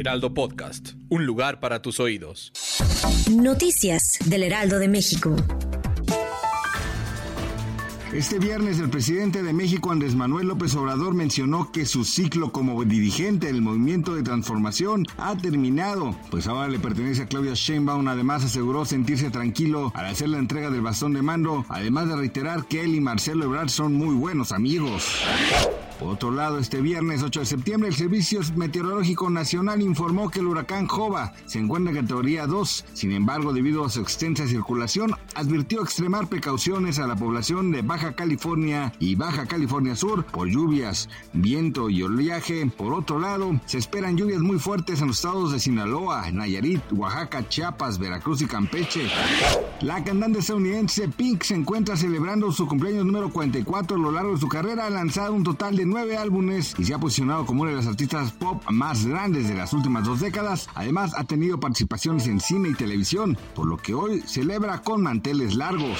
Heraldo Podcast, un lugar para tus oídos. Noticias del Heraldo de México. Este viernes el presidente de México, Andrés Manuel López Obrador, mencionó que su ciclo como dirigente del movimiento de transformación ha terminado, pues ahora le pertenece a Claudia Sheinbaum. Además aseguró sentirse tranquilo al hacer la entrega del bastón de mando, además de reiterar que él y Marcelo Ebrard son muy buenos amigos. Por otro lado, este viernes 8 de septiembre, el Servicio Meteorológico Nacional informó que el huracán Jova se encuentra en categoría 2. Sin embargo, debido a su extensa circulación, advirtió extremar precauciones a la población de Baja California y Baja California Sur por lluvias, viento y oleaje. Por otro lado, se esperan lluvias muy fuertes en los estados de Sinaloa, Nayarit, Oaxaca, Chiapas, Veracruz y Campeche. La cantante estadounidense Pink se encuentra celebrando su cumpleaños número 44 a lo largo de su carrera. Ha lanzado un total de nueve álbumes y se ha posicionado como una de las artistas pop más grandes de las últimas dos décadas. Además, ha tenido participaciones en cine y televisión, por lo que hoy celebra con manteles largos.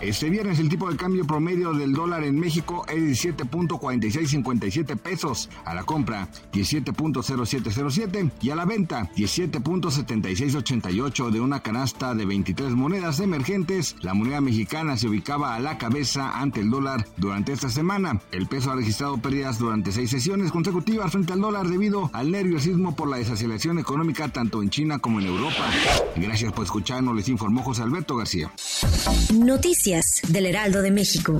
Este viernes el tipo de cambio promedio del dólar en México es 17.4657 pesos. A la compra 17.0707 y a la venta 17.7688 de una canasta de 23 monedas emergentes. La moneda mexicana se ubicaba a la cabeza ante el dólar durante esta semana. El peso ha registrado pérdidas durante seis sesiones consecutivas frente al dólar debido al nerviosismo por la desaceleración económica tanto en China como en Europa. Gracias por escucharnos, les informó José Alberto García. Noticias del Heraldo de México.